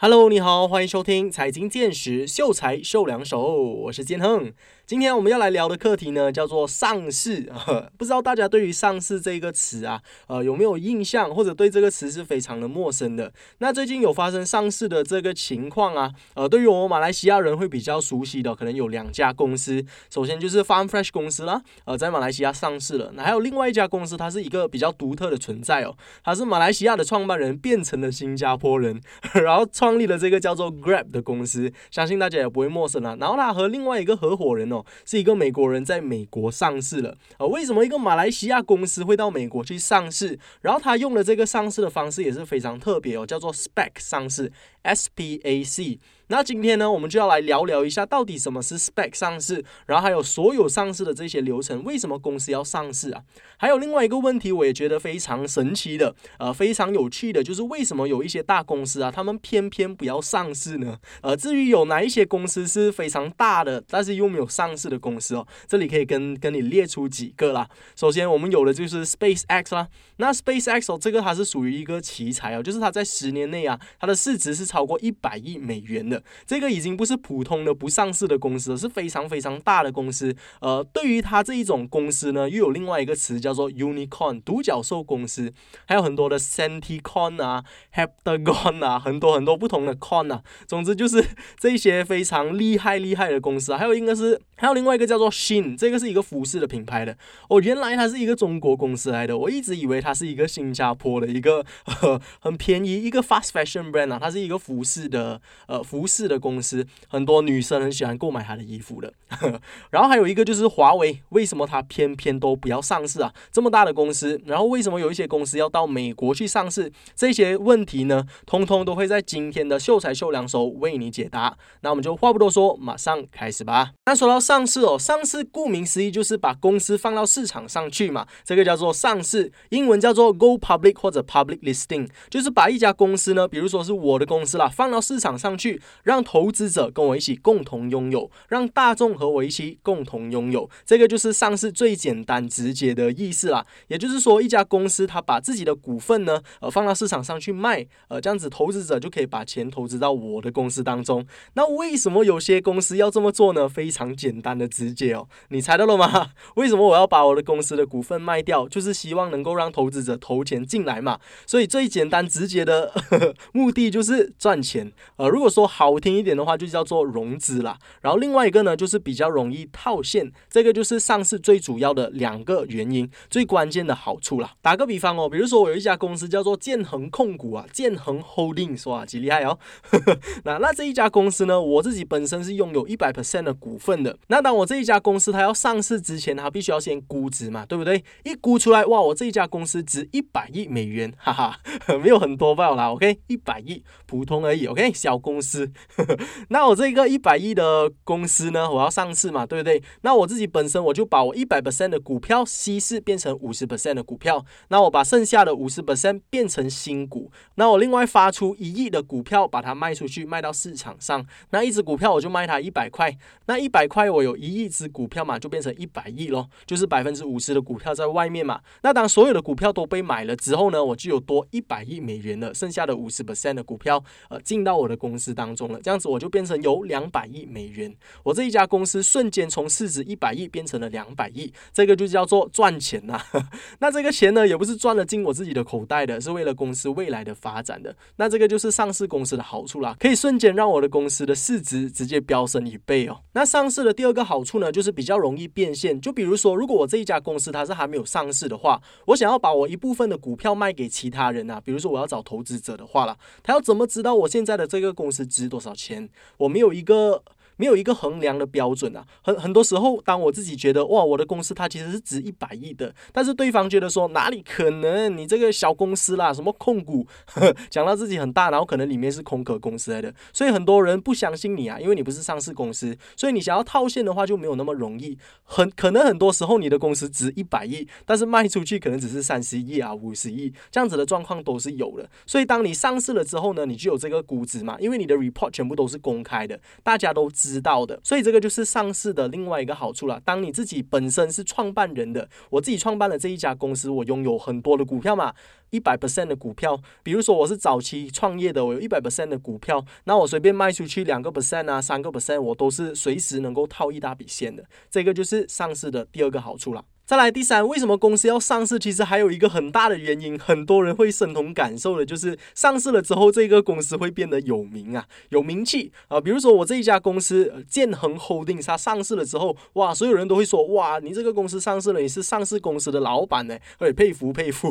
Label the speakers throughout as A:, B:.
A: Hello，你好，欢迎收听财经见识，秀才秀两手，我是建亨。今天我们要来聊的课题呢，叫做上市。不知道大家对于上市这个词啊，呃，有没有印象，或者对这个词是非常的陌生的？那最近有发生上市的这个情况啊，呃，对于我们马来西亚人会比较熟悉的，可能有两家公司。首先就是 Farm Fresh 公司啦，呃，在马来西亚上市了。那还有另外一家公司，它是一个比较独特的存在哦，它是马来西亚的创办人变成了新加坡人，然后创创立了这个叫做 Grab 的公司，相信大家也不会陌生了。然后他和另外一个合伙人哦。是一个美国人在美国上市了呃？为什么一个马来西亚公司会到美国去上市？然后他用的这个上市的方式也是非常特别哦，叫做 Spec 上市，SPAC。那今天呢，我们就要来聊聊一下，到底什么是 spec 上市，然后还有所有上市的这些流程，为什么公司要上市啊？还有另外一个问题，我也觉得非常神奇的，呃，非常有趣的，就是为什么有一些大公司啊，他们偏偏不要上市呢？呃，至于有哪一些公司是非常大的，但是又没有上市的公司哦，这里可以跟跟你列出几个啦。首先，我们有的就是 SpaceX 啦，那 SpaceX 哦，这个它是属于一个奇才哦，就是它在十年内啊，它的市值是超过一百亿美元的。这个已经不是普通的不上市的公司，是非常非常大的公司。呃，对于它这一种公司呢，又有另外一个词叫做 unicorn 独角兽公司，还有很多的 centicon 啊，heptagon 啊，很多很多不同的 con 啊。总之就是 这些非常厉害厉害的公司啊。还有应该是还有另外一个叫做 Shin，这个是一个服饰的品牌的。哦，原来它是一个中国公司来的，我一直以为它是一个新加坡的一个 很便宜一个 fast fashion brand 啊，它是一个服饰的呃服饰的公。司很多女生很喜欢购买他的衣服的，然后还有一个就是华为，为什么它偏偏都不要上市啊？这么大的公司，然后为什么有一些公司要到美国去上市？这些问题呢，通通都会在今天的秀才秀两手为你解答。那我们就话不多说，马上开始吧。那说到上市哦，上市顾名思义就是把公司放到市场上去嘛，这个叫做上市，英文叫做 go public 或者 public listing，就是把一家公司呢，比如说是我的公司啦，放到市场上去，让投资者跟我一起共同拥有，让大众和我一起共同拥有，这个就是上市最简单直接的意思啦。也就是说，一家公司它把自己的股份呢，呃，放到市场上去卖，呃，这样子投资者就可以把钱投资到我的公司当中。那为什么有些公司要这么做呢？非常简单的直接哦，你猜到了吗？为什么我要把我的公司的股份卖掉？就是希望能够让投资者投钱进来嘛。所以最简单直接的 目的就是赚钱。呃，如果说好听一点。的话就叫做融资啦，然后另外一个呢就是比较容易套现，这个就是上市最主要的两个原因，最关键的好处啦。打个比方哦，比如说我有一家公司叫做建恒控股啊，建恒 Holding 说啊，几厉害哦。那那这一家公司呢，我自己本身是拥有一百 percent 的股份的。那当我这一家公司它要上市之前，它必须要先估值嘛，对不对？一估出来，哇，我这一家公司值一百亿美元，哈哈，没有很多吧啦，OK，一百亿，普通而已，OK，小公司。那我这个一百亿的公司呢，我要上市嘛，对不对？那我自己本身我就把我一百 percent 的股票稀释变成五十 percent 的股票，那我把剩下的五十 percent 变成新股，那我另外发出一亿的股票把它卖出去，卖到市场上，那一只股票我就卖它一百块，那一百块我有一亿只股票嘛，就变成一百亿咯，就是百分之五十的股票在外面嘛。那当所有的股票都被买了之后呢，我就有多一百亿美元了，剩下的五十 percent 的股票呃进到我的公司当中中了，这样子。我就变成有两百亿美元，我这一家公司瞬间从市值一百亿变成了两百亿，这个就叫做赚钱呐。那这个钱呢，也不是赚了进我自己的口袋的，是为了公司未来的发展的。那这个就是上市公司的好处啦，可以瞬间让我的公司的市值直接飙升一倍哦。那上市的第二个好处呢，就是比较容易变现。就比如说，如果我这一家公司它是还没有上市的话，我想要把我一部分的股票卖给其他人啊，比如说我要找投资者的话啦，他要怎么知道我现在的这个公司值多少钱？我没有一个。没有一个衡量的标准啊，很很多时候，当我自己觉得哇，我的公司它其实是值一百亿的，但是对方觉得说哪里可能，你这个小公司啦，什么控股，讲到自己很大，然后可能里面是空壳公司来的，所以很多人不相信你啊，因为你不是上市公司，所以你想要套现的话就没有那么容易，很可能很多时候你的公司值一百亿，但是卖出去可能只是三十亿啊、五十亿这样子的状况都是有的，所以当你上市了之后呢，你就有这个估值嘛，因为你的 report 全部都是公开的，大家都知。知道的。所以这个就是上市的另外一个好处了。当你自己本身是创办人的，我自己创办了这一家公司，我拥有很多的股票嘛。一百 percent 的股票，比如说我是早期创业的，我有一百 percent 的股票，那我随便卖出去两个 percent 啊，三个 percent，我都是随时能够套一大笔现的。这个就是上市的第二个好处了。再来第三，为什么公司要上市？其实还有一个很大的原因，很多人会深同感受的，就是上市了之后，这个公司会变得有名啊，有名气啊。比如说我这一家公司建恒 Holding，它上市了之后，哇，所有人都会说，哇，你这个公司上市了，你是上市公司的老板呢，会佩服佩服。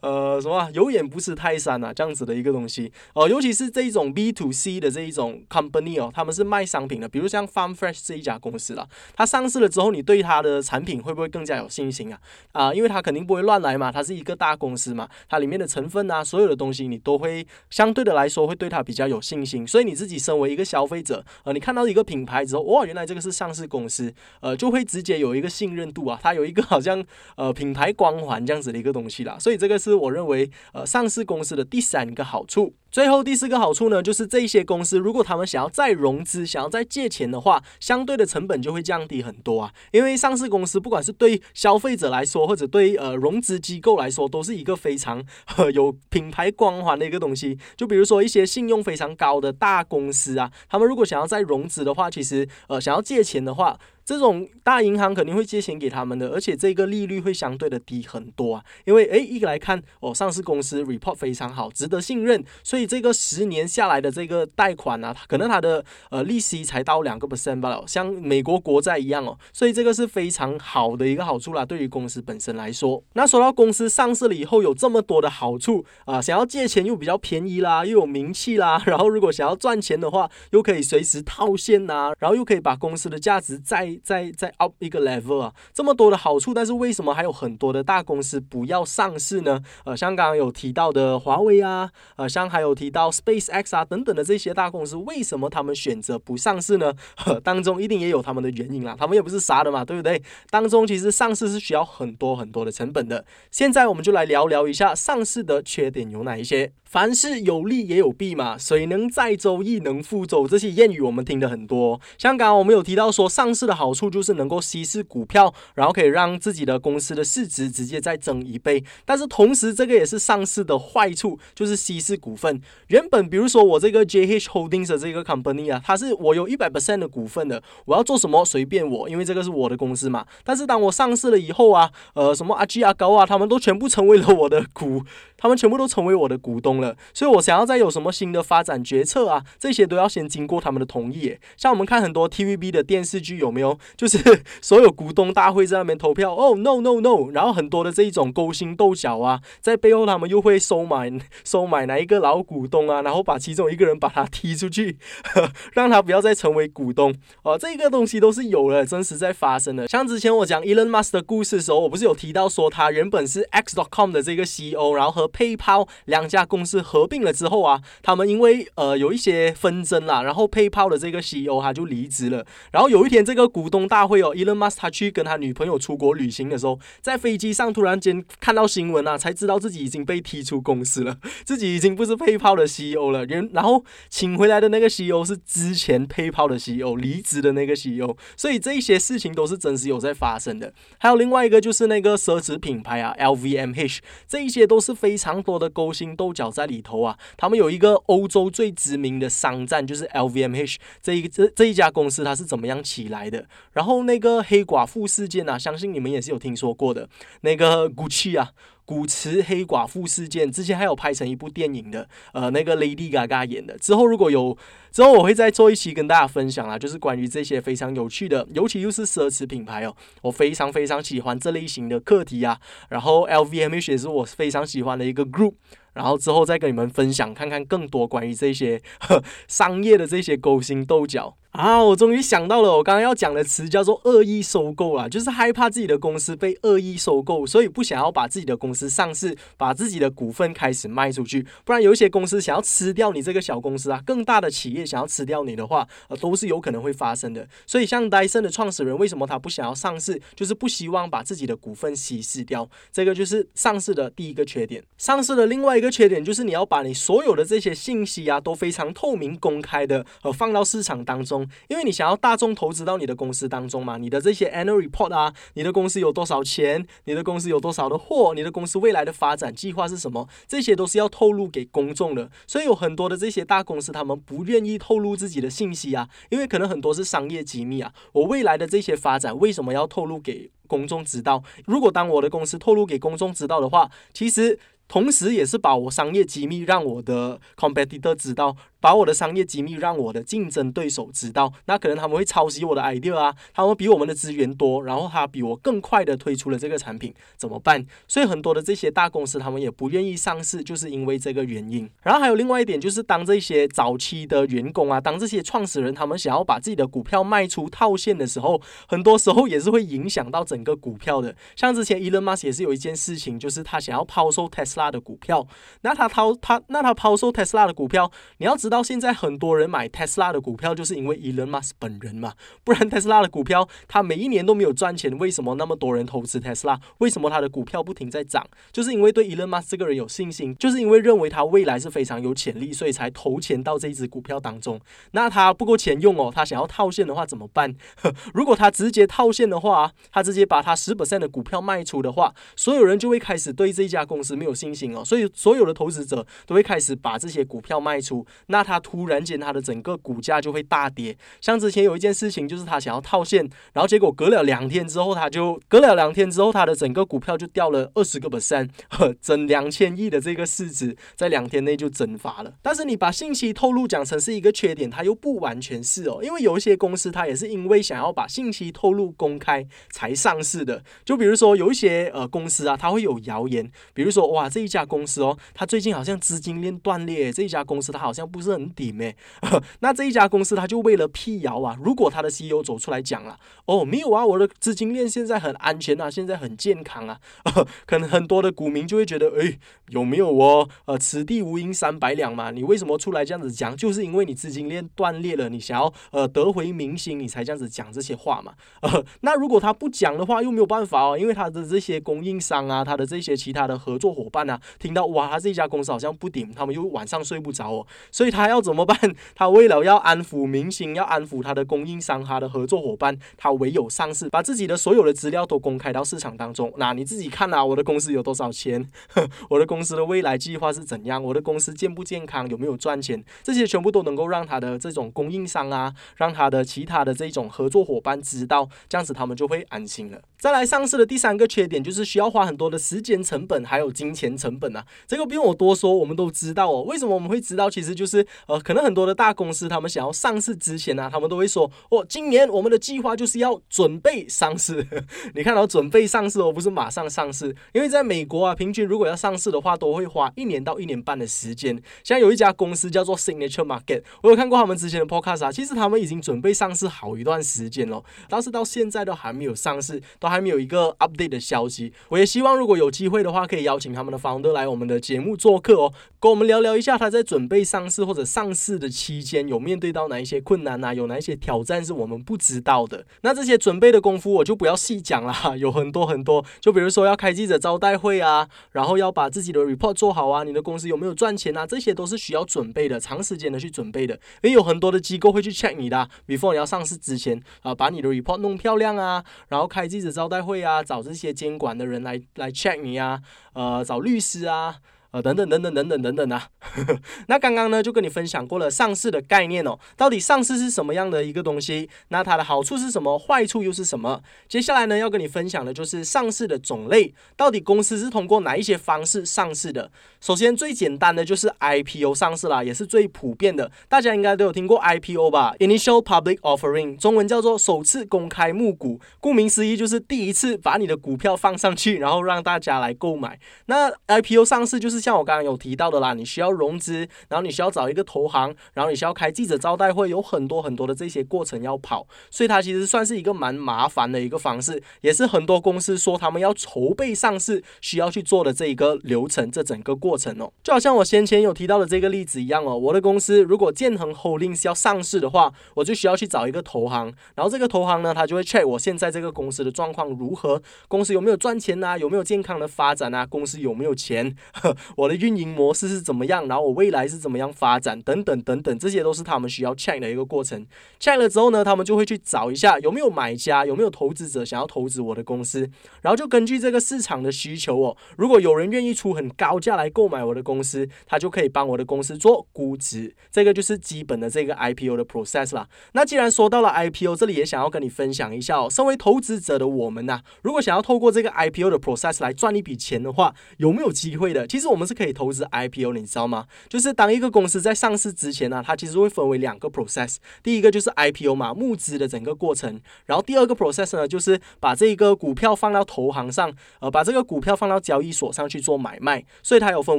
A: 呃，什么有眼不识泰山啊，这样子的一个东西哦。尤其是这一种 B to C 的这一种 company 哦，他们是卖商品的，比如像 Farm Fresh 这一家公司了，它上市了之后，你对它的产品会不会更加有？信心啊啊，因为它肯定不会乱来嘛，它是一个大公司嘛，它里面的成分啊，所有的东西你都会相对的来说会对它比较有信心，所以你自己身为一个消费者，呃，你看到一个品牌之后，哇，原来这个是上市公司，呃，就会直接有一个信任度啊，它有一个好像呃品牌光环这样子的一个东西啦，所以这个是我认为呃上市公司的第三个好处。最后第四个好处呢，就是这些公司如果他们想要再融资、想要再借钱的话，相对的成本就会降低很多啊。因为上市公司不管是对消费者来说，或者对呃融资机构来说，都是一个非常 有品牌光环的一个东西。就比如说一些信用非常高的大公司啊，他们如果想要再融资的话，其实呃想要借钱的话。这种大银行肯定会借钱给他们的，而且这个利率会相对的低很多啊。因为诶，一个来看哦，上市公司 report 非常好，值得信任，所以这个十年下来的这个贷款啊，可能它的呃利息才到两个 percent 罢了，像美国国债一样哦。所以这个是非常好的一个好处啦，对于公司本身来说。那说到公司上市了以后有这么多的好处啊，想要借钱又比较便宜啦，又有名气啦，然后如果想要赚钱的话，又可以随时套现呐，然后又可以把公司的价值再在在 up 一个 level 啊，这么多的好处，但是为什么还有很多的大公司不要上市呢？呃，像刚刚有提到的华为啊，呃，像还有提到 Space X 啊等等的这些大公司，为什么他们选择不上市呢？呵 当中一定也有他们的原因啦，他们也不是傻的嘛，对不对？当中其实上市是需要很多很多的成本的。现在我们就来聊聊一下上市的缺点有哪一些。凡事有利也有弊嘛，水能载舟亦能覆舟，这些谚语我们听的很多。香港我们有提到说，上市的好好处就是能够稀释股票，然后可以让自己的公司的市值直接再增一倍。但是同时，这个也是上市的坏处，就是稀释股份。原本比如说我这个 JH Holdings 的这个 company 啊，它是我有一百 percent 的股份的，我要做什么随便我，因为这个是我的公司嘛。但是当我上市了以后啊，呃，什么阿 G 阿高啊，他们都全部成为了我的股，他们全部都成为我的股东了。所以，我想要再有什么新的发展决策啊，这些都要先经过他们的同意。像我们看很多 TVB 的电视剧，有没有？就是 所有股东大会在那边投票，哦，no no no，然后很多的这一种勾心斗角啊，在背后他们又会收买 收买哪一个老股东啊，然后把其中一个人把他踢出去，让他不要再成为股东。哦，这个东西都是有了，真实在发生的。像之前我讲 Elon Musk 的故事的时候，我不是有提到说他原本是 X.com 的这个 CEO，然后和 PayPal 两家公司合。并了之后啊，他们因为呃有一些纷争啦，然后 PayPal 的这个 CEO 他就离职了。然后有一天这个股股东大会哦，Elon Musk 他去跟他女朋友出国旅行的时候，在飞机上突然间看到新闻啊，才知道自己已经被踢出公司了，自己已经不是 PayPal 的 CEO 了。然然后请回来的那个 CEO 是之前 PayPal 的 CEO，离职的那个 CEO。所以这一些事情都是真实有在发生的。还有另外一个就是那个奢侈品牌啊，LVMH，这一些都是非常多的勾心斗角在里头。啊，他们有一个欧洲最知名的商战，就是 LVMH 这一这这一家公司，它是怎么样起来的？然后那个黑寡妇事件啊，相信你们也是有听说过的。那个 Gucci 啊，古驰黑寡妇事件，之前还有拍成一部电影的，呃，那个 Lady Gaga 演的。之后如果有之后，我会再做一期跟大家分享啊，就是关于这些非常有趣的，尤其又是奢侈品牌哦，我非常非常喜欢这类型的课题啊。然后 LVMH 也是我非常喜欢的一个 group。然后之后再跟你们分享，看看更多关于这些呵 商业的这些勾心斗角。啊，我终于想到了，我刚刚要讲的词叫做恶意收购啊，就是害怕自己的公司被恶意收购，所以不想要把自己的公司上市，把自己的股份开始卖出去，不然有一些公司想要吃掉你这个小公司啊，更大的企业想要吃掉你的话，呃，都是有可能会发生的。所以像戴森的创始人为什么他不想要上市，就是不希望把自己的股份稀释掉，这个就是上市的第一个缺点。上市的另外一个缺点就是你要把你所有的这些信息啊都非常透明公开的呃放到市场当中。因为你想要大众投资到你的公司当中嘛，你的这些 annual report 啊，你的公司有多少钱，你的公司有多少的货，你的公司未来的发展计划是什么，这些都是要透露给公众的。所以有很多的这些大公司，他们不愿意透露自己的信息啊，因为可能很多是商业机密啊。我未来的这些发展为什么要透露给公众知道？如果当我的公司透露给公众知道的话，其实同时也是把我商业机密让我的 competitor 知道。把我的商业机密让我的竞争对手知道，那可能他们会抄袭我的 idea 啊，他们比我们的资源多，然后他比我更快的推出了这个产品，怎么办？所以很多的这些大公司他们也不愿意上市，就是因为这个原因。然后还有另外一点就是，当这些早期的员工啊，当这些创始人他们想要把自己的股票卖出套现的时候，很多时候也是会影响到整个股票的。像之前 Elon Musk 也是有一件事情，就是他想要抛售 Tesla 的股票，那他抛他那他抛售 Tesla 的股票，你要知道。到现在，很多人买 Tesla 的股票，就是因为 Elon Musk 本人嘛。不然 Tesla 的股票，他每一年都没有赚钱，为什么那么多人投资 Tesla？为什么他的股票不停在涨？就是因为对 Elon Musk 这个人有信心，就是因为认为他未来是非常有潜力，所以才投钱到这一只股票当中。那他不够钱用哦，他想要套现的话怎么办？如果他直接套现的话，他直接把他十 percent 的股票卖出的话，所有人就会开始对这家公司没有信心哦。所以所有的投资者都会开始把这些股票卖出。那那他突然间，他的整个股价就会大跌。像之前有一件事情，就是他想要套现，然后结果隔了两天之后，他就隔了两天之后，他的整个股票就掉了 二十个 percent，呵整两千亿的这个市值在两天内就蒸发了。但是你把信息透露讲成是一个缺点，它又不完全是哦，因为有一些公司它也是因为想要把信息透露公开才上市的。就比如说有一些呃公司啊，它会有谣言，比如说哇这一家公司哦，它最近好像资金链断裂，这一家公司它好像不是很顶。没，那这一家公司他就为了辟谣啊，如果他的 CEO 走出来讲了，哦，没有啊，我的资金链现在很安全啊，现在很健康啊，可能很多的股民就会觉得，哎，有没有哦？呃，此地无银三百两嘛，你为什么出来这样子讲？就是因为你资金链断裂了，你想要呃得回民心，你才这样子讲这些话嘛。那如果他不讲的话，又没有办法哦，因为他的这些供应商啊，他的这些其他的合作伙伴啊，听到哇，他这家公司好像不顶，他们又晚上睡不着哦，所以他要怎么？办，他为了要安抚民心，要安抚他的供应商、他的合作伙伴，他唯有上市，把自己的所有的资料都公开到市场当中。那你自己看啊，我的公司有多少钱？我的公司的未来计划是怎样？我的公司健不健康？有没有赚钱？这些全部都能够让他的这种供应商啊，让他的其他的这种合作伙伴知道，这样子他们就会安心了。再来上市的第三个缺点就是需要花很多的时间成本，还有金钱成本啊。这个不用我多说，我们都知道哦。为什么我们会知道？其实就是呃，可能很多的大公司他们想要上市之前呢，他们都会说哦，今年我们的计划就是要准备上市。你看到准备上市哦，不是马上上市，因为在美国啊，平均如果要上市的话，都会花一年到一年半的时间。像有一家公司叫做 Signature Market，我有看过他们之前的 podcast 啊，其实他们已经准备上市好一段时间了，但是到现在都还没有上市。都还没有一个 update 的消息，我也希望如果有机会的话，可以邀请他们的 founder 来我们的节目做客哦，跟我们聊聊一下他在准备上市或者上市的期间有面对到哪一些困难啊，有哪一些挑战是我们不知道的。那这些准备的功夫我就不要细讲了，有很多很多，就比如说要开记者招待会啊，然后要把自己的 report 做好啊，你的公司有没有赚钱啊，这些都是需要准备的，长时间的去准备的，因为有很多的机构会去 check 你的，before 你要上市之前啊，把你的 report 弄漂亮啊，然后开记者。招待会啊，找这些监管的人来来 check 你啊，呃，找律师啊。呃，等等等等等等等等啊！那刚刚呢，就跟你分享过了上市的概念哦。到底上市是什么样的一个东西？那它的好处是什么？坏处又是什么？接下来呢，要跟你分享的就是上市的种类。到底公司是通过哪一些方式上市的？首先，最简单的就是 IPO 上市啦，也是最普遍的。大家应该都有听过 IPO 吧？Initial Public Offering，中文叫做首次公开募股。顾名思义，就是第一次把你的股票放上去，然后让大家来购买。那 IPO 上市就是。像我刚刚有提到的啦，你需要融资，然后你需要找一个投行，然后你需要开记者招待会，有很多很多的这些过程要跑，所以它其实算是一个蛮麻烦的一个方式，也是很多公司说他们要筹备上市需要去做的这一个流程，这整个过程哦，就好像我先前有提到的这个例子一样哦，我的公司如果建恒 Holdings 要上市的话，我就需要去找一个投行，然后这个投行呢，他就会 check 我现在这个公司的状况如何，公司有没有赚钱啊，有没有健康的发展啊，公司有没有钱。我的运营模式是怎么样，然后我未来是怎么样发展，等等等等，这些都是他们需要 check 的一个过程。check 了之后呢，他们就会去找一下有没有买家，有没有投资者想要投资我的公司，然后就根据这个市场的需求哦，如果有人愿意出很高价来购买我的公司，他就可以帮我的公司做估值。这个就是基本的这个 IPO 的 process 啦。那既然说到了 IPO，这里也想要跟你分享一下哦，身为投资者的我们呐，如果想要透过这个 IPO 的 process 来赚一笔钱的话，有没有机会的？其实我我们是可以投资 IPO 的，你知道吗？就是当一个公司在上市之前呢，它其实会分为两个 process。第一个就是 IPO 嘛，募资的整个过程。然后第二个 process 呢，就是把这个股票放到投行上，呃，把这个股票放到交易所上去做买卖。所以它有分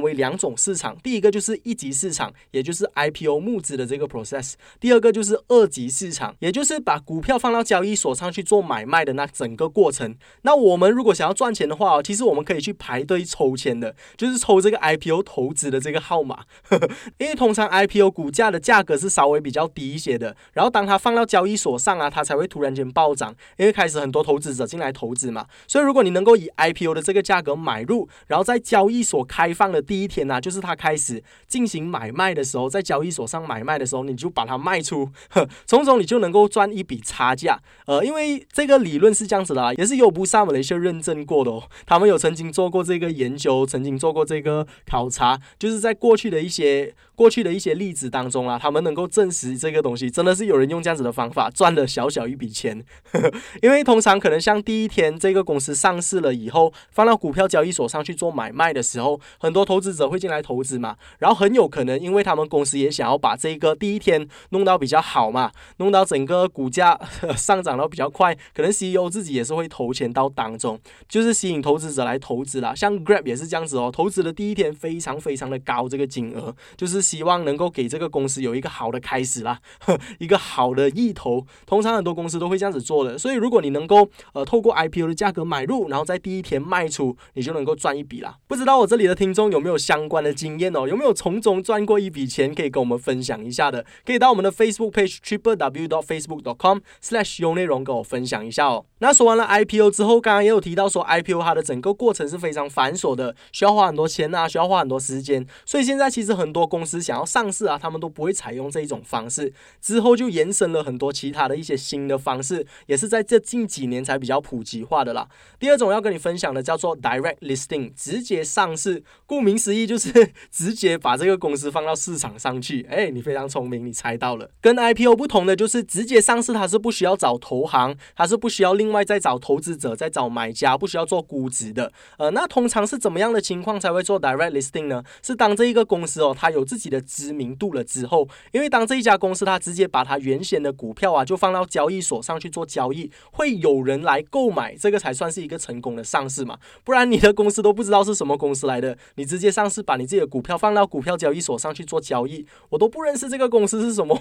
A: 为两种市场，第一个就是一级市场，也就是 IPO 募资的这个 process。第二个就是二级市场，也就是把股票放到交易所上去做买卖的那整个过程。那我们如果想要赚钱的话，其实我们可以去排队抽签的，就是抽这这个 IPO 投资的这个号码。因为通常 IPO 股价的价格是稍微比较低一些的，然后当它放到交易所上啊，它才会突然间暴涨，因为开始很多投资者进来投资嘛。所以如果你能够以 IPO 的这个价格买入，然后在交易所开放的第一天呢，就是它开始进行买卖的时候，在交易所上买卖的时候，你就把它卖出，从中你就能够赚一笔差价。呃，因为这个理论是这样子的，也是有不少的一些认证过的哦，他们有曾经做过这个研究，曾经做过这个考察，就是在过去的一些。过去的一些例子当中啊，他们能够证实这个东西真的是有人用这样子的方法赚了小小一笔钱。因为通常可能像第一天这个公司上市了以后，放到股票交易所上去做买卖的时候，很多投资者会进来投资嘛，然后很有可能因为他们公司也想要把这个第一天弄到比较好嘛，弄到整个股价 上涨到比较快，可能 CEO 自己也是会投钱到当中，就是吸引投资者来投资啦。像 Grab 也是这样子哦，投资的第一天非常非常的高，这个金额就是。希望能够给这个公司有一个好的开始啦，一个好的意头。通常很多公司都会这样子做的，所以如果你能够呃透过 IPO 的价格买入，然后在第一天卖出，你就能够赚一笔啦。不知道我这里的听众有没有相关的经验哦？有没有从中赚过一笔钱，可以跟我们分享一下的？可以到我们的 Facebook page triple w dot facebook dot com slash 用内容跟我分享一下哦。那说完了 IPO 之后，刚刚也有提到说 IPO 它的整个过程是非常繁琐的，需要花很多钱啊，需要花很多时间。所以现在其实很多公司想要上市啊，他们都不会采用这一种方式。之后就延伸了很多其他的一些新的方式，也是在这近几年才比较普及化的啦。第二种要跟你分享的叫做 Direct Listing，直接上市。顾名思义就是 直接把这个公司放到市场上去。哎，你非常聪明，你猜到了。跟 IPO 不同的就是直接上市，它是不需要找投行，它是不需要另外再找投资者，再找买家，不需要做估值的。呃，那通常是怎么样的情况才会做 direct listing 呢？是当这一个公司哦，它有自己的知名度了之后，因为当这一家公司它直接把它原先的股票啊，就放到交易所上去做交易，会有人来购买，这个才算是一个成功的上市嘛。不然你的公司都不知道是什么公司来的，你直接上市，把你自己的股票放到股票交易所上去做交易，我都不认识这个公司是什么，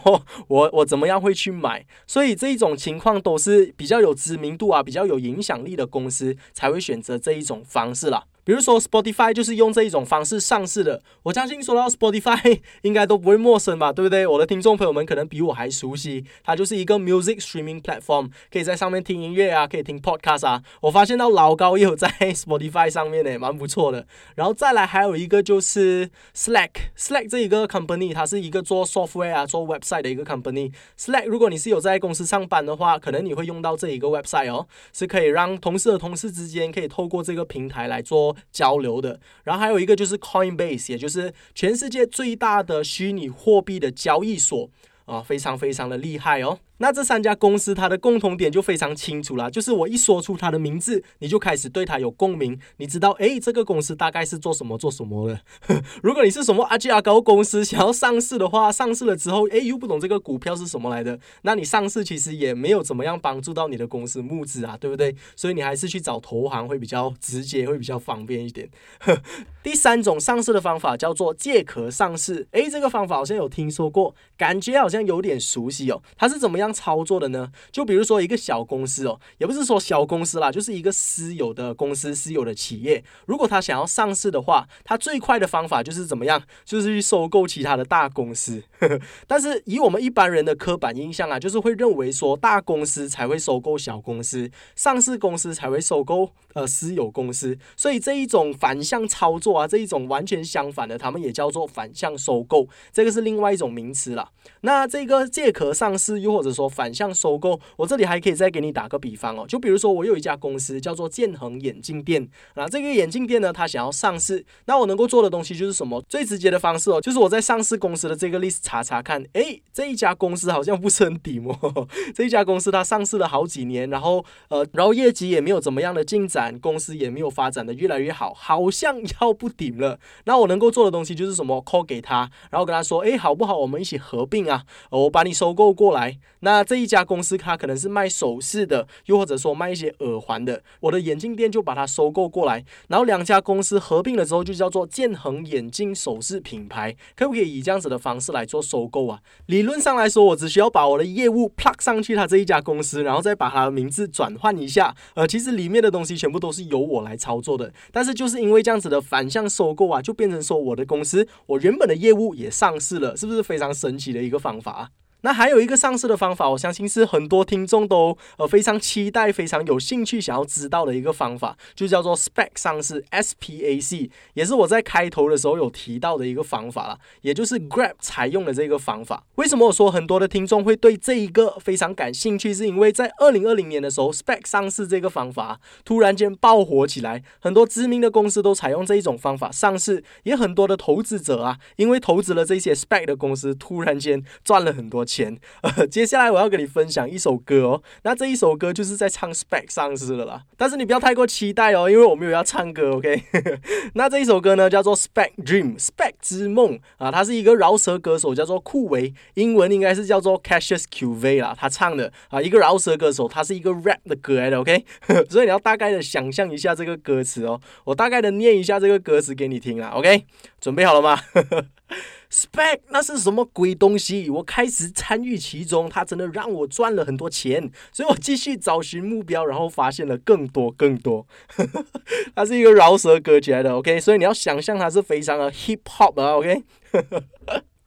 A: 我我怎么样会去买？所以这一种情况都是比较有知名。度啊比较有影响力的公司才会选择这一种方式啦。比如说，Spotify 就是用这一种方式上市的。我相信说到 Spotify，应该都不会陌生吧，对不对？我的听众朋友们可能比我还熟悉，它就是一个 music streaming platform，可以在上面听音乐啊，可以听 podcast 啊。我发现到老高也有在 Spotify 上面呢，蛮不错的。然后再来还有一个就是 Slack，Slack 这一个 company，它是一个做 software 啊、做 website 的一个 company。Slack 如果你是有在公司上班的话，可能你会用到这一个 website 哦，是可以让同事和同事之间可以透过这个平台来做。交流的，然后还有一个就是 Coinbase，也就是全世界最大的虚拟货币的交易所啊，非常非常的厉害哦。那这三家公司它的共同点就非常清楚了，就是我一说出它的名字，你就开始对它有共鸣，你知道，哎，这个公司大概是做什么做什么的。如果你是什么阿吉阿高公司想要上市的话，上市了之后，哎，又不懂这个股票是什么来的，那你上市其实也没有怎么样帮助到你的公司募资啊，对不对？所以你还是去找投行会比较直接，会比较方便一点。第三种上市的方法叫做借壳上市，哎，这个方法好像有听说过，感觉好像有点熟悉哦。它是怎么样？样操作的呢？就比如说一个小公司哦，也不是说小公司啦，就是一个私有的公司、私有的企业，如果他想要上市的话，他最快的方法就是怎么样？就是去收购其他的大公司。但是以我们一般人的刻板印象啊，就是会认为说大公司才会收购小公司，上市公司才会收购呃私有公司，所以这一种反向操作啊，这一种完全相反的，他们也叫做反向收购，这个是另外一种名词了。那这个借壳上市，又或者说反向收购，我这里还可以再给你打个比方哦，就比如说我有一家公司叫做建恒眼镜店，那这个眼镜店呢，它想要上市，那我能够做的东西就是什么？最直接的方式哦，就是我在上市公司的这个 list 查查看，诶，这一家公司好像不是很底哦？这一家公司它上市了好几年，然后呃，然后业绩也没有怎么样的进展，公司也没有发展的越来越好，好像要不顶了。那我能够做的东西就是什么？call 给他，然后跟他说，诶，好不好？我们一起合并啊，我把你收购过来。那这一家公司它可能是卖首饰的，又或者说卖一些耳环的，我的眼镜店就把它收购过来，然后两家公司合并了之后就叫做建恒眼镜首饰品牌，可不可以以这样子的方式来做收购啊？理论上来说，我只需要把我的业务 plug 上去它这一家公司，然后再把它的名字转换一下，呃，其实里面的东西全部都是由我来操作的。但是就是因为这样子的反向收购啊，就变成说我的公司我原本的业务也上市了，是不是非常神奇的一个方法？那还有一个上市的方法，我相信是很多听众都呃非常期待、非常有兴趣想要知道的一个方法，就叫做 SPAC 上市，SPAC 也是我在开头的时候有提到的一个方法了，也就是 Grab 采用的这个方法。为什么我说很多的听众会对这一个非常感兴趣？是因为在二零二零年的时候，SPAC 上市这个方法突然间爆火起来，很多知名的公司都采用这一种方法上市，也很多的投资者啊，因为投资了这些 SPAC 的公司，突然间赚了很多。钱，呃，接下来我要跟你分享一首歌哦。那这一首歌就是在唱 Spec 上市了啦，但是你不要太过期待哦，因为我没有要唱歌，OK？那这一首歌呢叫做 Spec Dream，Spec 之梦啊，他是一个饶舌歌手，叫做酷维，英文应该是叫做 Cassius QV 啦，他唱的啊，一个饶舌歌手，他是一个 rap 的歌来的，OK？所以你要大概的想象一下这个歌词哦，我大概的念一下这个歌词给你听啊，OK？准备好了吗？Spec 那是什么鬼东西？我开始参与其中，它真的让我赚了很多钱，所以我继续找寻目标，然后发现了更多更多。它是一个饶舌歌起来的，OK，所以你要想象它是非常的 hip hop 啊，OK。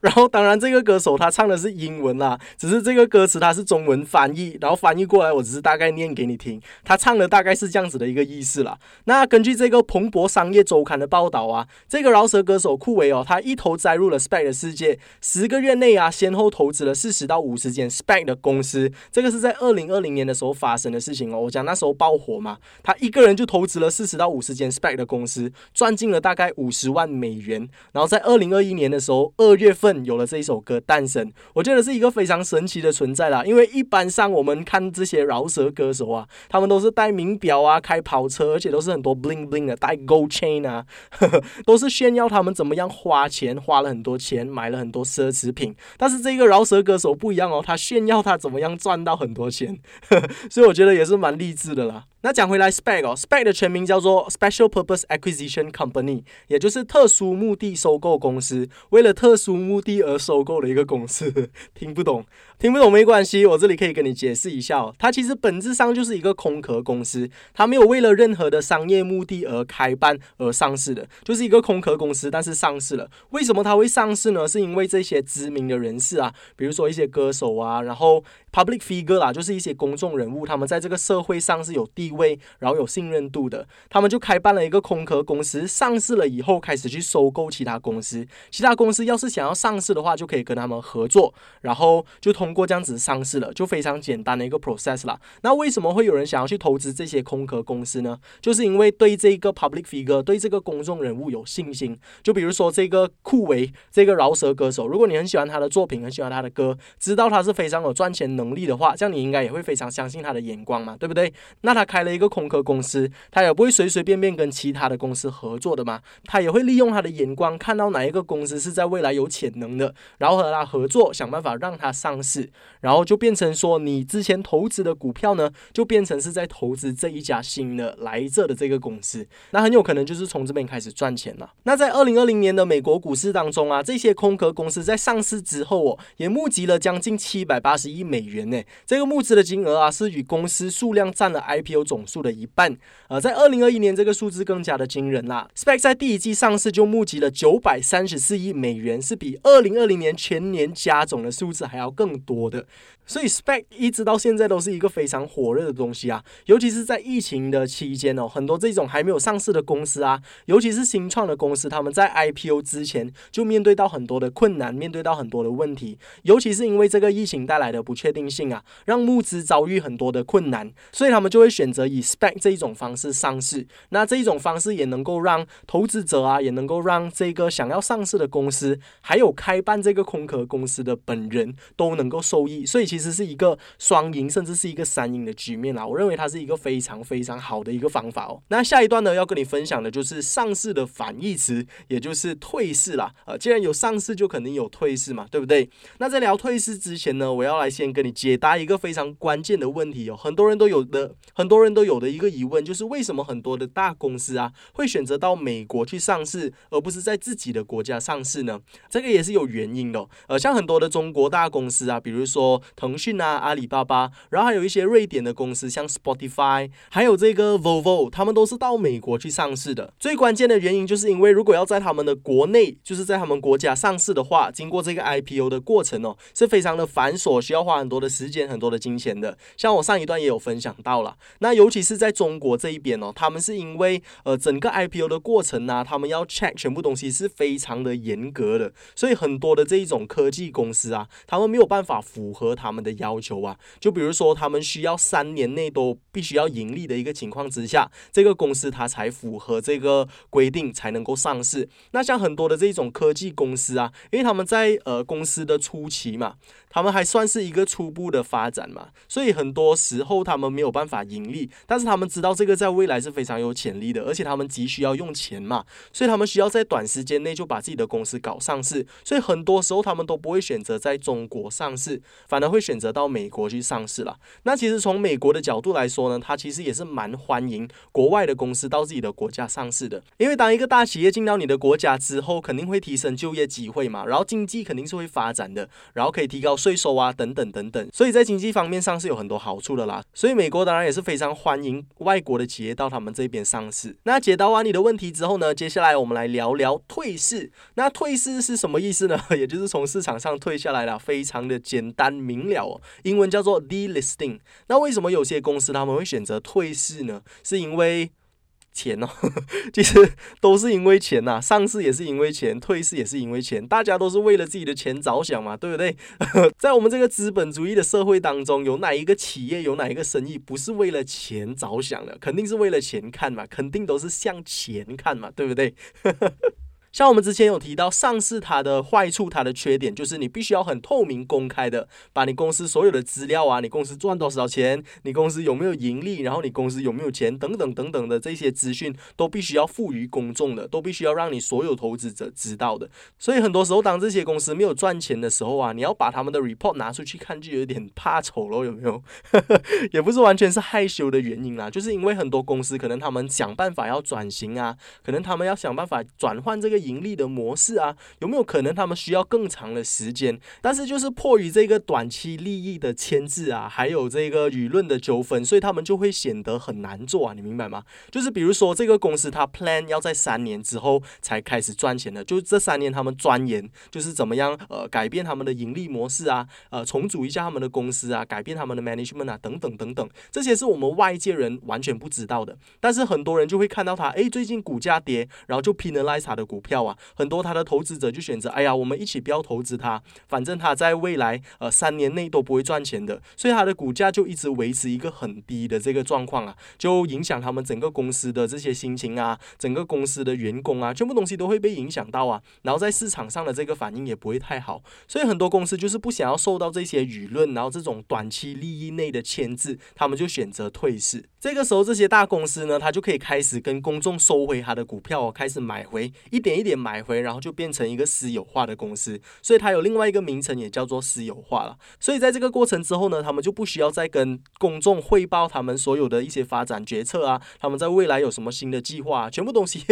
A: 然后，当然，这个歌手他唱的是英文啦，只是这个歌词它是中文翻译，然后翻译过来，我只是大概念给你听。他唱的大概是这样子的一个意思啦。那根据这个彭博商业周刊的报道啊，这个饶舌歌手库维哦，他一头栽入了 Spec 的世界，十个月内啊，先后投资了四十到五十间 Spec 的公司。这个是在二零二零年的时候发生的事情哦。我讲那时候爆火嘛，他一个人就投资了四十到五十间 Spec 的公司，赚进了大概五十万美元。然后在二零二一年的时候，二月份。有了这一首歌诞生，我觉得是一个非常神奇的存在啦。因为一般上我们看这些饶舌歌手啊，他们都是戴名表啊，开跑车，而且都是很多 bling bling 的，戴 gold chain 啊，都是炫耀他们怎么样花钱，花了很多钱买了很多奢侈品。但是这个饶舌歌手不一样哦，他炫耀他怎么样赚到很多钱，所以我觉得也是蛮励志的啦。那讲回来，SPAC 哦，SPAC 的全名叫做 Special Purpose Acquisition Company，也就是特殊目的收购公司。为了特殊目的而收购的一个公司，听不懂，听不懂没关系，我这里可以跟你解释一下哦。它其实本质上就是一个空壳公司，它没有为了任何的商业目的而开办而上市的，就是一个空壳公司，但是上市了。为什么它会上市呢？是因为这些知名的人士啊，比如说一些歌手啊，然后 Public Figure 啦，就是一些公众人物，他们在这个社会上是有地。位，然后有信任度的，他们就开办了一个空壳公司，上市了以后开始去收购其他公司。其他公司要是想要上市的话，就可以跟他们合作，然后就通过这样子上市了，就非常简单的一个 process 啦。那为什么会有人想要去投资这些空壳公司呢？就是因为对这个 public figure，对这个公众人物有信心。就比如说这个酷维，这个饶舌歌手，如果你很喜欢他的作品，很喜欢他的歌，知道他是非常有赚钱能力的话，这样你应该也会非常相信他的眼光嘛，对不对？那他。开了一个空壳公司，他也不会随随便便跟其他的公司合作的嘛，他也会利用他的眼光，看到哪一个公司是在未来有潜能的，然后和他合作，想办法让他上市，然后就变成说，你之前投资的股票呢，就变成是在投资这一家新的来这的这个公司，那很有可能就是从这边开始赚钱了。那在二零二零年的美国股市当中啊，这些空壳公司在上市之后哦，也募集了将近七百八十亿美元呢，这个募资的金额啊，是与公司数量占了 IPO 总数的一半。呃，在二零二一年，这个数字更加的惊人啦。Spec 在第一季上市就募集了九百三十四亿美元，是比二零二零年全年加总的数字还要更多我的。所以，Spec 一直到现在都是一个非常火热的东西啊，尤其是在疫情的期间哦，很多这种还没有上市的公司啊，尤其是新创的公司，他们在 IPO 之前就面对到很多的困难，面对到很多的问题，尤其是因为这个疫情带来的不确定性啊，让募资遭遇很多的困难，所以他们就会选择以 Spec 这一种方式上市。那这一种方式也能够让投资者啊，也能够让这个想要上市的公司，还有开办这个空壳公司的本人都能够受益。所以其实。是一个双赢，甚至是一个三赢的局面啦。我认为它是一个非常非常好的一个方法哦。那下一段呢，要跟你分享的就是上市的反义词，也就是退市啦。呃，既然有上市，就肯定有退市嘛，对不对？那在聊退市之前呢，我要来先跟你解答一个非常关键的问题哦。很多人都有的，很多人都有的一个疑问，就是为什么很多的大公司啊，会选择到美国去上市，而不是在自己的国家上市呢？这个也是有原因的。呃，像很多的中国大公司啊，比如说腾。讯啊，阿里巴巴，然后还有一些瑞典的公司，像 Spotify，还有这个 Volvo，他们都是到美国去上市的。最关键的原因就是因为，如果要在他们的国内，就是在他们国家上市的话，经过这个 IPO 的过程哦，是非常的繁琐，需要花很多的时间、很多的金钱的。像我上一段也有分享到了，那尤其是在中国这一边哦，他们是因为呃整个 IPO 的过程呢，他们要 check 全部东西是非常的严格的，所以很多的这一种科技公司啊，他们没有办法符合他他们。的要求啊，就比如说他们需要三年内都必须要盈利的一个情况之下，这个公司它才符合这个规定才能够上市。那像很多的这种科技公司啊，因为他们在呃公司的初期嘛。他们还算是一个初步的发展嘛，所以很多时候他们没有办法盈利，但是他们知道这个在未来是非常有潜力的，而且他们急需要用钱嘛，所以他们需要在短时间内就把自己的公司搞上市，所以很多时候他们都不会选择在中国上市，反而会选择到美国去上市了。那其实从美国的角度来说呢，他其实也是蛮欢迎国外的公司到自己的国家上市的，因为当一个大企业进到你的国家之后，肯定会提升就业机会嘛，然后经济肯定是会发展的，然后可以提高。税收啊，等等等等，所以在经济方面上是有很多好处的啦。所以美国当然也是非常欢迎外国的企业到他们这边上市。那解答完你的问题之后呢，接下来我们来聊聊退市。那退市是什么意思呢？也就是从市场上退下来了，非常的简单明了。英文叫做 delisting。那为什么有些公司他们会选择退市呢？是因为钱哦，其实都是因为钱呐。上市也是因为钱，退市也是因为钱，大家都是为了自己的钱着想嘛，对不对？在我们这个资本主义的社会当中，有哪一个企业，有哪一个生意不是为了钱着想的？肯定是为了钱看嘛，肯定都是向钱看嘛，对不对？像我们之前有提到，上市它的坏处，它的缺点就是你必须要很透明公开的把你公司所有的资料啊，你公司赚多少钱，你公司有没有盈利，然后你公司有没有钱等等等等的这些资讯都必须要赋予公众的，都必须要让你所有投资者知道的。所以很多时候，当这些公司没有赚钱的时候啊，你要把他们的 report 拿出去看，就有点怕丑了，有没有？也不是完全是害羞的原因啦，就是因为很多公司可能他们想办法要转型啊，可能他们要想办法转换这个。盈利的模式啊，有没有可能他们需要更长的时间？但是就是迫于这个短期利益的牵制啊，还有这个舆论的纠纷，所以他们就会显得很难做啊，你明白吗？就是比如说这个公司它 plan 要在三年之后才开始赚钱的，就这三年他们钻研就是怎么样呃改变他们的盈利模式啊，呃重组一下他们的公司啊，改变他们的 management 啊等等等等，这些是我们外界人完全不知道的。但是很多人就会看到它，诶，最近股价跌，然后就 penalize 它的股票。票啊，很多他的投资者就选择，哎呀，我们一起不要投资它，反正它在未来呃三年内都不会赚钱的，所以它的股价就一直维持一个很低的这个状况啊，就影响他们整个公司的这些心情啊，整个公司的员工啊，全部东西都会被影响到啊，然后在市场上的这个反应也不会太好，所以很多公司就是不想要受到这些舆论，然后这种短期利益内的牵制，他们就选择退市。这个时候，这些大公司呢，它就可以开始跟公众收回它的股票，开始买回，一点一点买回，然后就变成一个私有化的公司。所以它有另外一个名称，也叫做私有化了。所以在这个过程之后呢，他们就不需要再跟公众汇报他们所有的一些发展决策啊，他们在未来有什么新的计划，全部东西，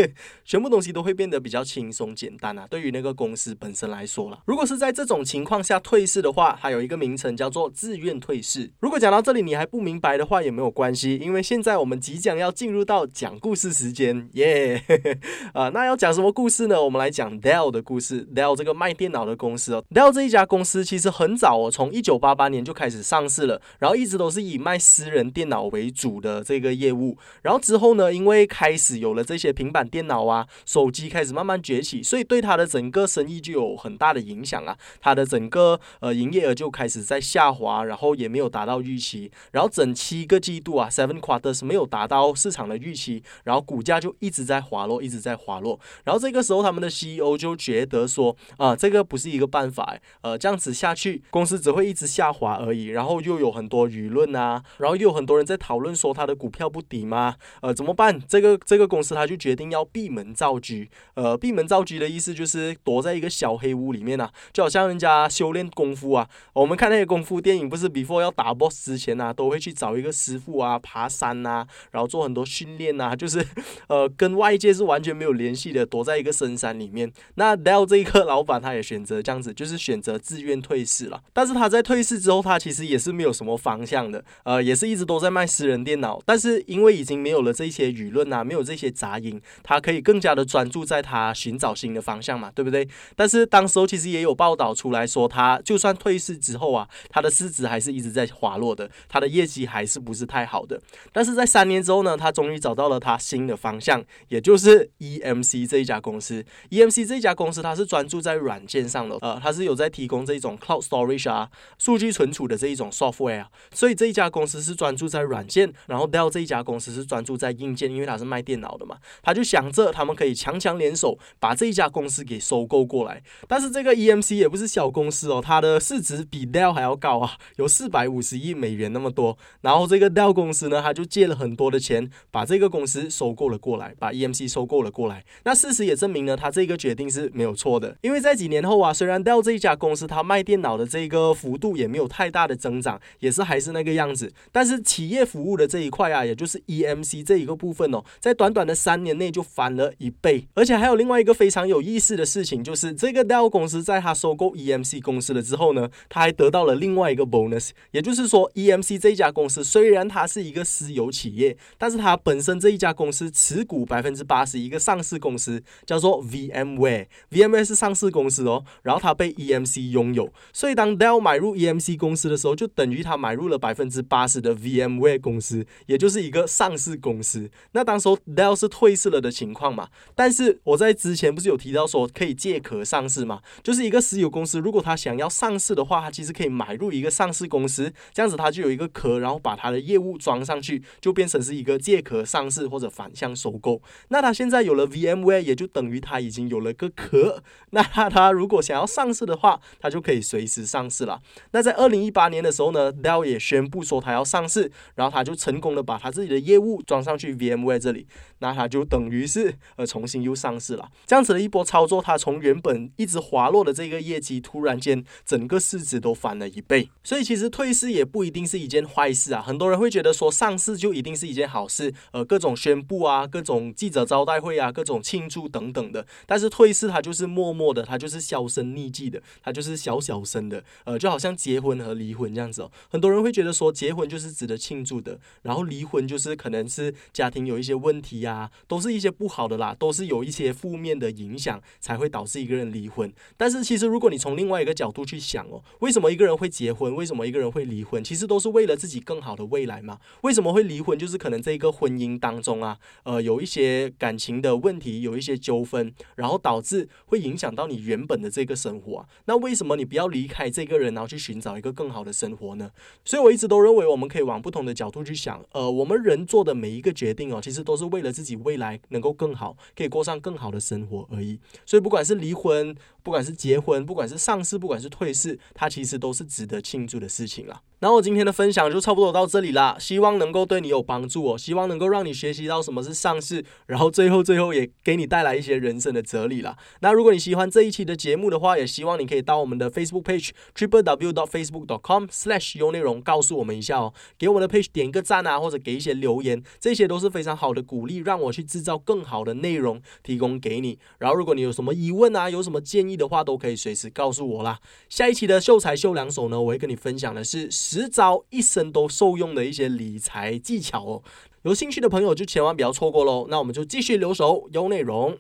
A: 全部东西都会变得比较轻松简单啊。对于那个公司本身来说了，如果是在这种情况下退市的话，还有一个名称叫做自愿退市。如果讲到这里你还不明白的话，也没有关系，因为现在我们即将要进入到讲故事时间，耶！啊，那要讲什么故事呢？我们来讲 Dell 的故事。Dell 这个卖电脑的公司哦，Dell 这一家公司其实很早哦，从一九八八年就开始上市了，然后一直都是以卖私人电脑为主的这个业务。然后之后呢，因为开始有了这些平板电脑啊、手机开始慢慢崛起，所以对它的整个生意就有很大的影响啊。它的整个呃营业额就开始在下滑，然后也没有达到预期。然后整七个季度啊，seven 华的是没有达到市场的预期，然后股价就一直在滑落，一直在滑落。然后这个时候，他们的 CEO 就觉得说，啊，这个不是一个办法，呃，这样子下去，公司只会一直下滑而已。然后又有很多舆论啊，然后又有很多人在讨论说他的股票不抵吗？呃，怎么办？这个这个公司他就决定要闭门造车。呃，闭门造车的意思就是躲在一个小黑屋里面啊，就好像人家修炼功夫啊。我们看那些功夫电影，不是 before 要打 boss 之前啊，都会去找一个师傅啊，爬山呐，然后做很多训练呐，就是呃跟外界是完全没有联系的，躲在一个深山里面。那 Dell 这一个老板他也选择这样子，就是选择自愿退市了。但是他在退市之后，他其实也是没有什么方向的，呃，也是一直都在卖私人电脑。但是因为已经没有了这些舆论啊，没有这些杂音，他可以更加的专注在他寻找新的方向嘛，对不对？但是当时候其实也有报道出来说，他就算退市之后啊，他的市值还是一直在滑落的，他的业绩还是不是太好的。但是在三年之后呢，他终于找到了他新的方向，也就是 EMC 这一家公司。EMC 这一家公司，它是专注在软件上的，呃，它是有在提供这种 cloud storage 啊，数据存储的这一种 software 啊。所以这一家公司是专注在软件，然后 Dell 这一家公司是专注在硬件，因为它是卖电脑的嘛。他就想着他们可以强强联手，把这一家公司给收购过来。但是这个 EMC 也不是小公司哦，它的市值比 Dell 还要高啊，有四百五十亿美元那么多。然后这个 Dell 公司呢，他就就借了很多的钱，把这个公司收购了过来，把 EMC 收购了过来。那事实也证明呢，他这个决定是没有错的。因为在几年后啊，虽然 Dell 这一家公司它卖电脑的这个幅度也没有太大的增长，也是还是那个样子。但是企业服务的这一块啊，也就是 EMC 这一个部分哦，在短短的三年内就翻了一倍。而且还有另外一个非常有意思的事情，就是这个 Dell 公司在他收购 EMC 公司了之后呢，他还得到了另外一个 bonus，也就是说 EMC 这一家公司虽然它是一个私有企业，但是它本身这一家公司持股百分之八十一个上市公司叫做 VMware，VMware 是上市公司哦，然后它被 EMC 拥有，所以当 Dell 买入 EMC 公司的时候，就等于他买入了百分之八十的 VMware 公司，也就是一个上市公司。那当时候 Dell 是退市了的情况嘛？但是我在之前不是有提到说可以借壳上市嘛？就是一个私有公司，如果他想要上市的话，他其实可以买入一个上市公司，这样子他就有一个壳，然后把他的业务装上去，就变成是一个借壳上市或者反向收购。那他现在有了 VMware，也就等于他已经有了个壳。那他他如果想要上市的话，他就可以随时上市了。那在二零一八年的时候呢，Dell 也宣布说他要上市，然后他就成功的把他自己的业务装上去 VMware 这里，那他就等于是呃重新又上市了。这样子的一波操作，他从原本一直滑落的这个业绩，突然间整个市值都翻了一倍。所以其实退市也不一定是一件坏事啊。很多人会觉得说上事就一定是一件好事，呃，各种宣布啊，各种记者招待会啊，各种庆祝等等的。但是退市它就是默默的，它就是销声匿迹的，它就是小小声的，呃，就好像结婚和离婚这样子哦。很多人会觉得说结婚就是值得庆祝的，然后离婚就是可能是家庭有一些问题呀，都是一些不好的啦，都是有一些负面的影响才会导致一个人离婚。但是其实如果你从另外一个角度去想哦，为什么一个人会结婚？为什么一个人会离婚？其实都是为了自己更好的未来嘛。为什么会离婚？就是可能这一个婚姻当中啊，呃，有一些感情的问题，有一些纠纷，然后导致会影响到你原本的这个生活啊。那为什么你不要离开这个人，然后去寻找一个更好的生活呢？所以我一直都认为，我们可以往不同的角度去想。呃，我们人做的每一个决定哦，其实都是为了自己未来能够更好，可以过上更好的生活而已。所以不管是离婚，不管是结婚，不管是上市，不管是退市，它其实都是值得庆祝的事情啦。那我今天的分享就差不多到这里啦，希望能够对你有帮助哦，希望能够让你学习到什么是上市，然后最后最后也给你带来一些人生的哲理啦。那如果你喜欢这一期的节目的话，也希望你可以到我们的 Facebook page triple w dot facebook dot com slash 优内容告诉我们一下哦，给我们的 page 点个赞啊，或者给一些留言，这些都是非常好的鼓励，让我去制造更好的内容提供给你。然后如果你有什么疑问啊，有什么建议的话，都可以随时告诉我啦。下一期的秀才秀两手呢，我会跟你分享的是。直招一生都受用的一些理财技巧哦，有兴趣的朋友就千万不要错过喽。那我们就继续留守有内容。